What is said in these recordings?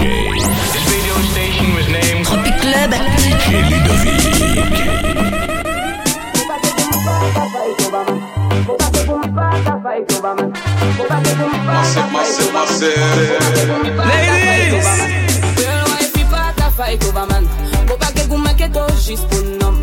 DJ. This radio station was named Tropic Club. DJ Ludovick. Massive, massive, massive. Ladies! Real wife fi pa fight over man Bo pa ke goumen ke to jis pou nom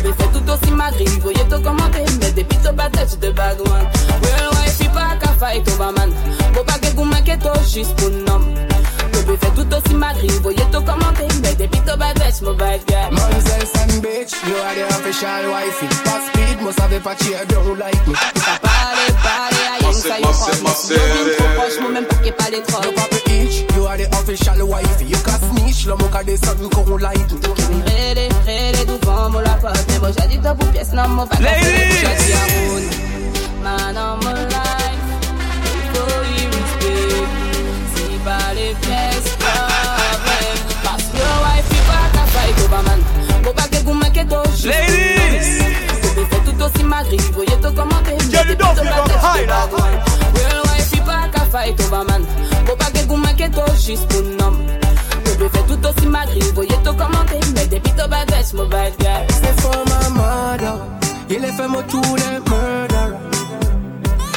fe tout osi madri Voye to komante Me depi to batet de bad one Real wife fi pa ka fight over man Bo pa ke goumen ke to jis pou nom To be fe tout osi madri Voye to komante Me depi to batet mo bad guy Monzel and bitch, you are the official wifey. Fast speed, must have a patchy, don't like me. Sa pale, pale, a yen sa yo Massive, hot massive, Yo vin massive. fo poch, mou men pa ke pale Papa each, you are the official wifey. You can snitch, lo mo ka de something come like me. Rede, rede, douvan mou la pot Me bo jadi to pou pies nan mou pa ka Ladies! Jadi a roun Man on my life Faut y respect Si pa le pies problem Pas yo wife yi pa ka fight over man Bo pa ke goumen ke to jis Ladies! Faut be fe tout osi madri Voye to komante Get it off, you got high now. Real wife yi pa ka fight over man Bo pa ke goumen ke to jis pou nom Faut be fe tout osi madri Voye to komante Me depi to bad bitch mo bad guy C'est for my mother. Il est fait moi tous les murder.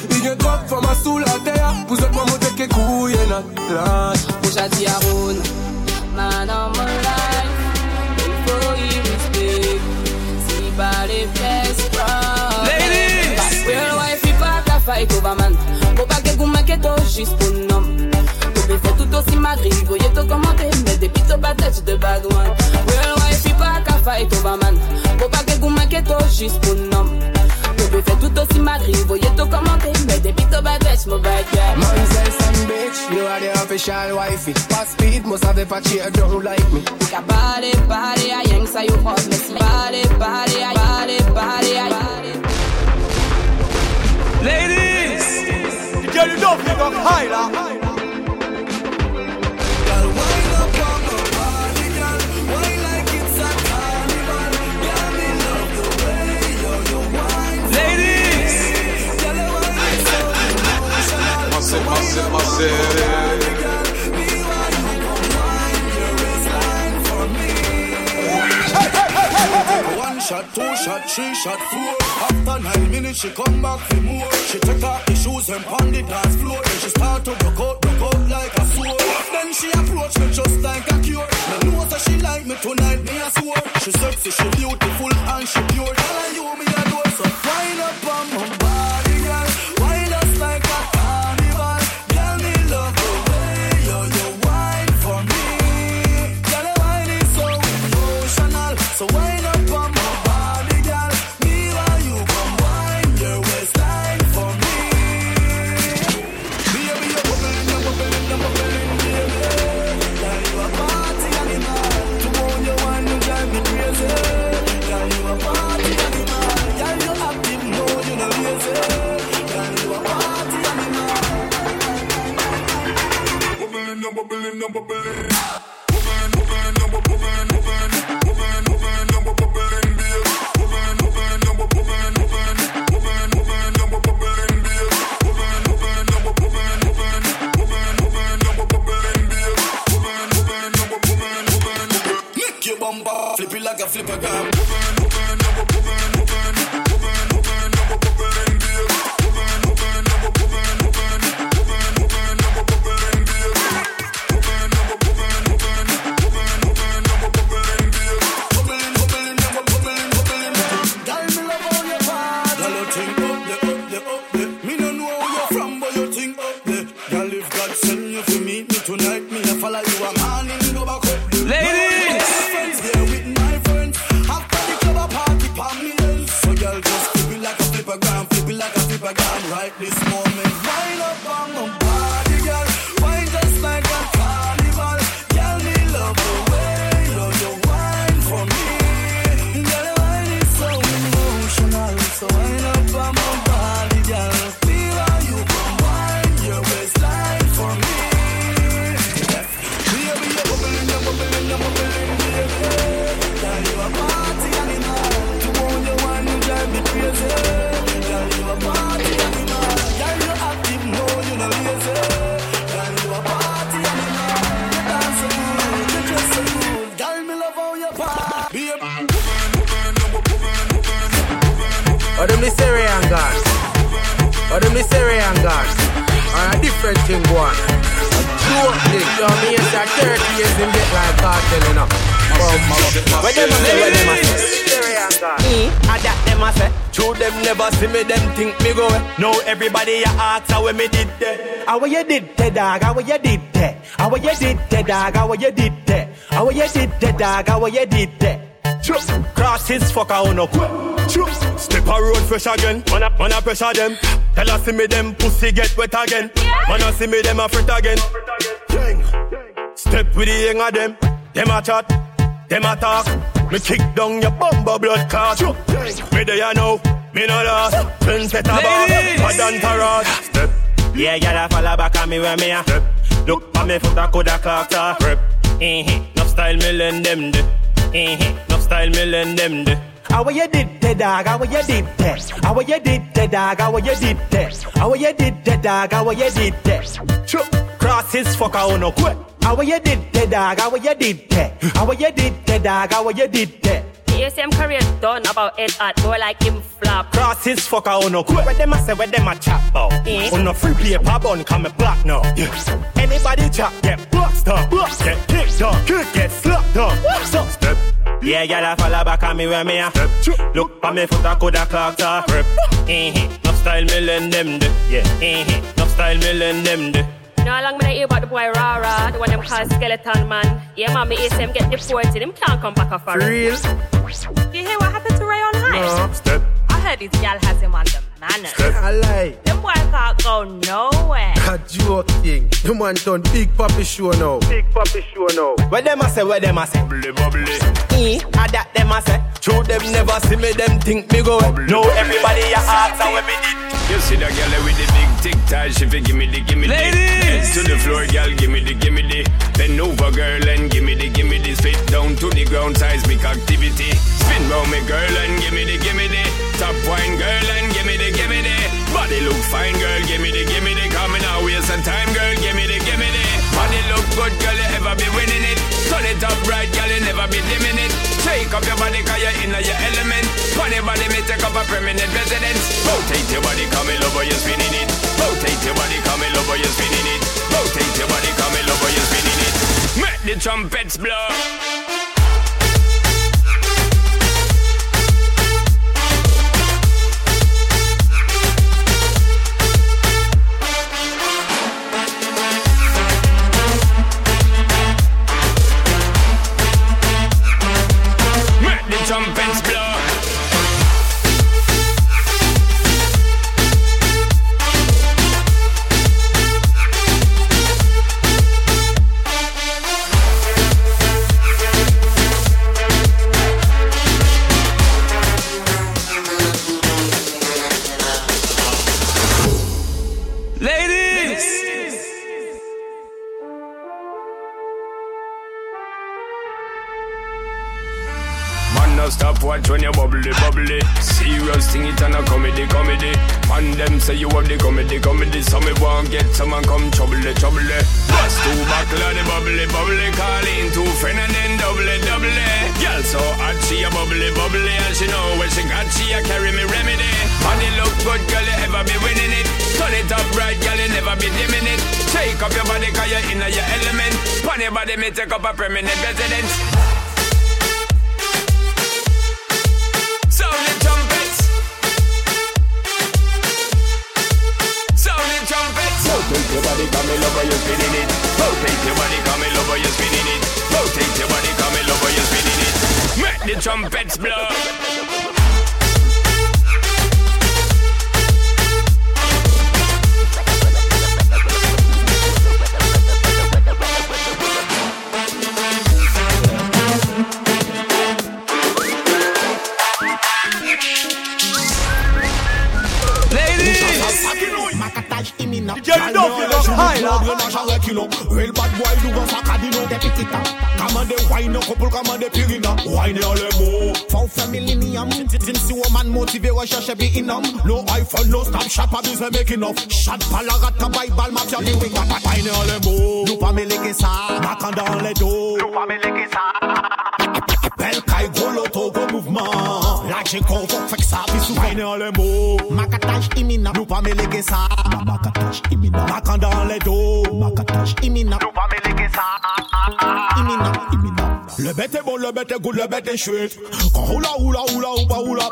Il get drop from my soul à terre. Vous êtes moi monter que couille na classe. Puxa de aruna Man on my life. Il faut y respect Si pas les pièces problem Ladies! Real wife yi pa ka fight over man Bo pa ke goumen ke to jis pou nom. To be fe tout osi madri Voye to komante Me depi to batet de bad one. Real wife yi pa ka fight over man Bo pa ke goumen ke to jis pou nom. To be fe tout osi madri Voye to komante Me depi to batet mo bad you are the official wifey. Fast speed, must have a patchy, uh, don't like me. Ka pale, pale, a yen sa yo hot Me si pale, pale, a pale, pale, a Ladies! DJ Ludovick, you got high now. Ladies! One shot, two shot, three shot, four. After nine minutes, she come back for more. She take off the shoes and pound the dance floor. Then she start to rock out, rock out like a sword. like this. Oh, the Syrian guns. Or them the Syrian guns. are a different thing one. Two of this, you me, it's like 30 years in bit like cartel, you know. Them a say, them a say? I that them a say. True, them never see me, them think me go. No, everybody a ask how we me did that. How you did that, dog? How you did that? How you did that, dog? How you did that? How you did that, dog? How you did that? True cross his fucker on a quit. Chuk, step a road fresh again. Man a, man a pressure them. Tell us see me them pussy get wet again. Man a see me them a fret again. Gang. Step with the young of them. Them a chat, them a talk. Me kick down your bumper blood clot. Me there you know, me no lost. Twin set a bar, bad and tarot. Step. Yeah, gyal a follow back on me where me a step. Look pa me foot a coulda clocked a rep. Eh, no style me lend them de. Eh, no style me lend them de. How you did that, dog? How you did that? How you did that, dog? How you did that? How you did that, dog? How you did that? Chuk, cross his fucker on a quit. How you did that, dog? How you did that? How you did that, dog? How you did that? ASM career done about it at boy like him flop. Cross his fucker on no quit. Where them a say, where them a chat about? Eh? On no free paper bun, come me black now. Yeah. Anybody chat get boxed up, get kicked up, kick get slapped up. So step. Yeah, gyal a follow back on me where me a step. Look pa me foot a coulda clocked a rep. Eh, no style me lend them de. Yeah. No style me lend them de. You know how long me I hear about the boy Rara, the one them call Skeleton Man. Yeah, man, me ASM get deported. Him can't come back off a Real? You hear what happened to Rayon High? No. Step. I heard this gal has him on the manners. I lie. Them boy can't go nowhere. Had you a joke thing. The man turn big papi show now. Big papi show now. Where them a say, where them a say? Bubbly, bubbly. Eh, a that them a say. True them never see me, them think me go. No, everybody a ask how me did. You see that girl with the big tic tac, she fi gimme the gimme the. Head to the floor, girl, gimme the gimme the. Bend over, girl, and gimme the gimme the. Spit down to the ground, seismic activity. Spin round me, girl, and gimme the gimme the. Top wine, girl, and gimme the gimme the. Body look fine, girl, gimme the gimme the. Coming out, waste some time, girl, gimme the gimme the. Body look good, girl, you ever be winning it. Turn it up right, girl, you never be dimming it. Shake up your body, cause you're in your element. Funny body may take up a permanent residence. Rotate your body, come in over, you're spinning it. Rotate your body, come in over, you're spinning it. Rotate your body, come in over, you're spinning it. Make the trumpets blow. Watch when you bubbly, bubbly. Serious thing, it and a comedy, comedy. Man, them say you have the comedy, comedy. So me want get someone come trouble, the trouble. Bust two buckle of the bubbly, bubbly. Call in two and then double, double. Girl so hot, she a bubbly, bubbly. And she know when she got, she a carry me remedy. Body look good, girl, you ever be winning it. Turn it up right, girl, you never be dimming it. Shake up your body, cause you're in your element. Pon your body, me take up a permanent residence. Trumpets blow. Jerry Duffy. Real bad boy, nous va sacadino des piquita. Commande wine, couple commande pirina. Wine en les mots. For family millennium. Since you woman motivé, recherche be inam. No iPhone, no stop shop, pas besoin making off. Shot palarata, Bible, mafia, les wing up. Wine en les mots. Nous pas mêler ça. Macan dans les dos. Nous pas mêler ça. Bel kai gros loto, gros mouvement. La j'ai convoque, fait que ça, bisous, wine en les mots. Macatage imminent. Nous pas mêler ça. Macatage imminent. Macan dans dans les dos. Macatage imminent. Nous pas mêler ça. Le bête est bon, le bête est good, le bête est chouette. Quand roula, roula, roula, roula, roula.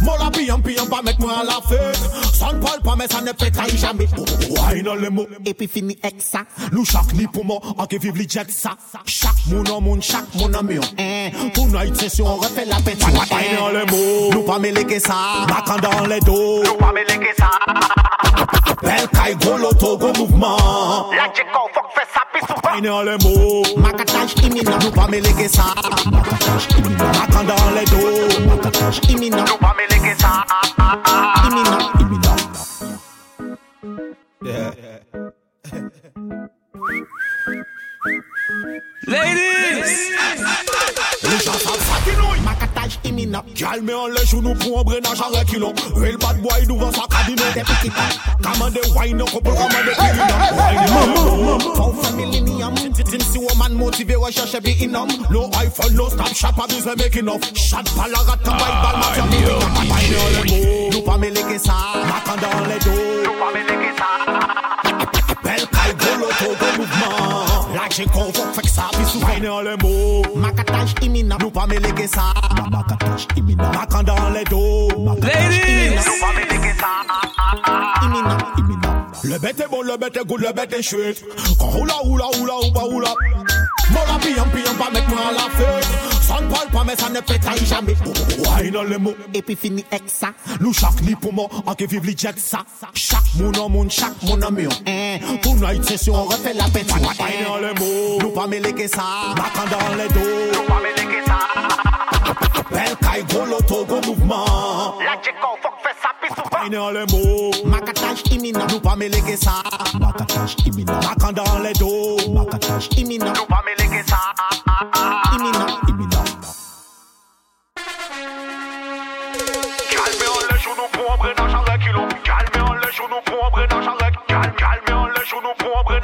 Mola piyan piyan pas mettre moi à la fête. Ça ne parle pas mais ça ne pétaille jamais. Ouais dans les mots Et puis fini avec ça. Nous chaque ni pour moi En qui vive les jet ça. Chaque mon homme chaque mon ami hein. Tonight session on refait la fête Ouais dans les mots Nous pas mêler que ça. Bacan dans les dos. Nous pas mêler que ça. Belle caille gros loto gros mouvement La faut que fait ça pis souvent Ouais dans les mots Macatage imminent Nous pas mêler que ça Macatage imminent Bacan dans les dos Macatage imminent Nous pas mêler que ça Imminent Imminent Yeah. Ladies! Les gens savent ça qui nous Macatage imminent Calme en les genoux pour un brenage à reculons Real bad boy nous vend sa cabine Des petits pas. Commande wine no couple commande pirina Faut faire millennium Tin si woman motivé recherche be inum No iPhone no stop shop abuse making off Shot pas la rate by ball ma famille Wine dans les mots Nous pas mêler que ça. Macan dans les dos. Nous pas mêler que ça. Belle caille gros loto gros mouvement La j'ai qu'on fait que ça puis souvent. Dans les mots. Macatage imminent. Nous pas mêler que ça. Macatage imminent. Macan dans les dos. Macatage imminent. Nous pas mêler que ça. Imminent imminent. Le bête est bon, le bête est good, le bête est chouette. Quand roula roula roula roula. Roula Mola piyan piyan pas mettre moi à la fête Ça ne parle pas mais ça ne pétaille jamais Ouais dans les mots Et puis fini avec ça Nous chaque ni pour moi En qui vive les jet ça Chaque mon homme chaque mon ami. Tonight session on refait la dans les mots Nous pas mêler que ça. Macan dans les dos Nous pas mêler que ça. Belle caille gros loto gros mouvement. La faut que fait ça pis souvent. Ouais dans les mots Macatage imminent. Nous pas mêler que ça. Macatage imminent. Macan dans les dos Macatage imminent. Nous pas mêler que ça. Imminent pou ombre nan charek Gal, gal, mè an lè chou nou pou ombre